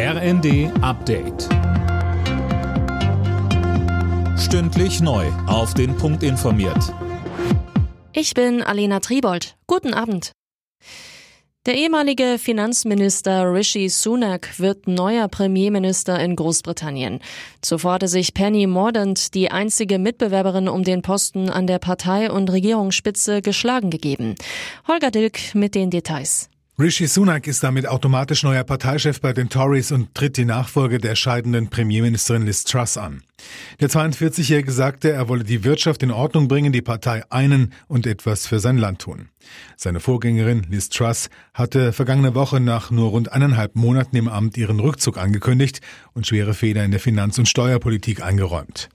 RND Update. Stündlich neu. Auf den Punkt informiert. Ich bin Alena Tribold. Guten Abend. Der ehemalige Finanzminister Rishi Sunak wird neuer Premierminister in Großbritannien. Zuvor hatte sich Penny Mordaunt, die einzige Mitbewerberin um den Posten an der Partei- und Regierungsspitze, geschlagen gegeben. Holger Dilk mit den Details. Rishi Sunak ist damit automatisch neuer Parteichef bei den Tories und tritt die Nachfolge der scheidenden Premierministerin Liz Truss an. Der 42-Jährige sagte, er wolle die Wirtschaft in Ordnung bringen, die Partei einen und etwas für sein Land tun. Seine Vorgängerin Liz Truss hatte vergangene Woche nach nur rund eineinhalb Monaten im Amt ihren Rückzug angekündigt und schwere Fehler in der Finanz- und Steuerpolitik eingeräumt.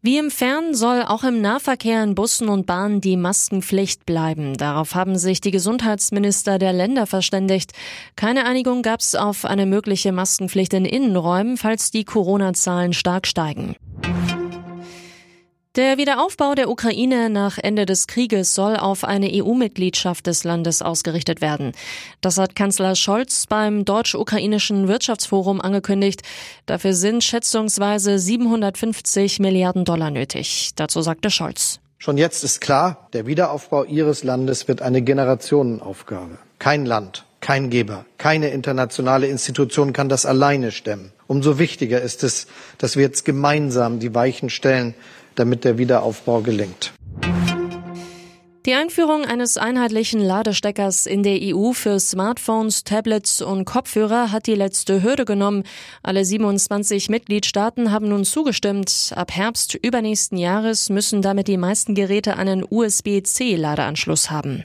Wie im Fern soll auch im Nahverkehr in Bussen und Bahnen die Maskenpflicht bleiben. Darauf haben sich die Gesundheitsminister der Länder verständigt. Keine Einigung gab es auf eine mögliche Maskenpflicht in Innenräumen, falls die Corona-Zahlen stark steigen. Der Wiederaufbau der Ukraine nach Ende des Krieges soll auf eine EU-Mitgliedschaft des Landes ausgerichtet werden. Das hat Kanzler Scholz beim Deutsch-Ukrainischen Wirtschaftsforum angekündigt. Dafür sind schätzungsweise 750 Milliarden Dollar nötig. Dazu sagte Scholz. Schon jetzt ist klar, der Wiederaufbau Ihres Landes wird eine Generationenaufgabe. Kein Land, kein Geber, keine internationale Institution kann das alleine stemmen. Umso wichtiger ist es, dass wir jetzt gemeinsam die Weichen stellen, damit der Wiederaufbau gelingt. Die Einführung eines einheitlichen Ladesteckers in der EU für Smartphones, Tablets und Kopfhörer hat die letzte Hürde genommen. Alle 27 Mitgliedstaaten haben nun zugestimmt. Ab Herbst übernächsten Jahres müssen damit die meisten Geräte einen USB-C-Ladeanschluss haben.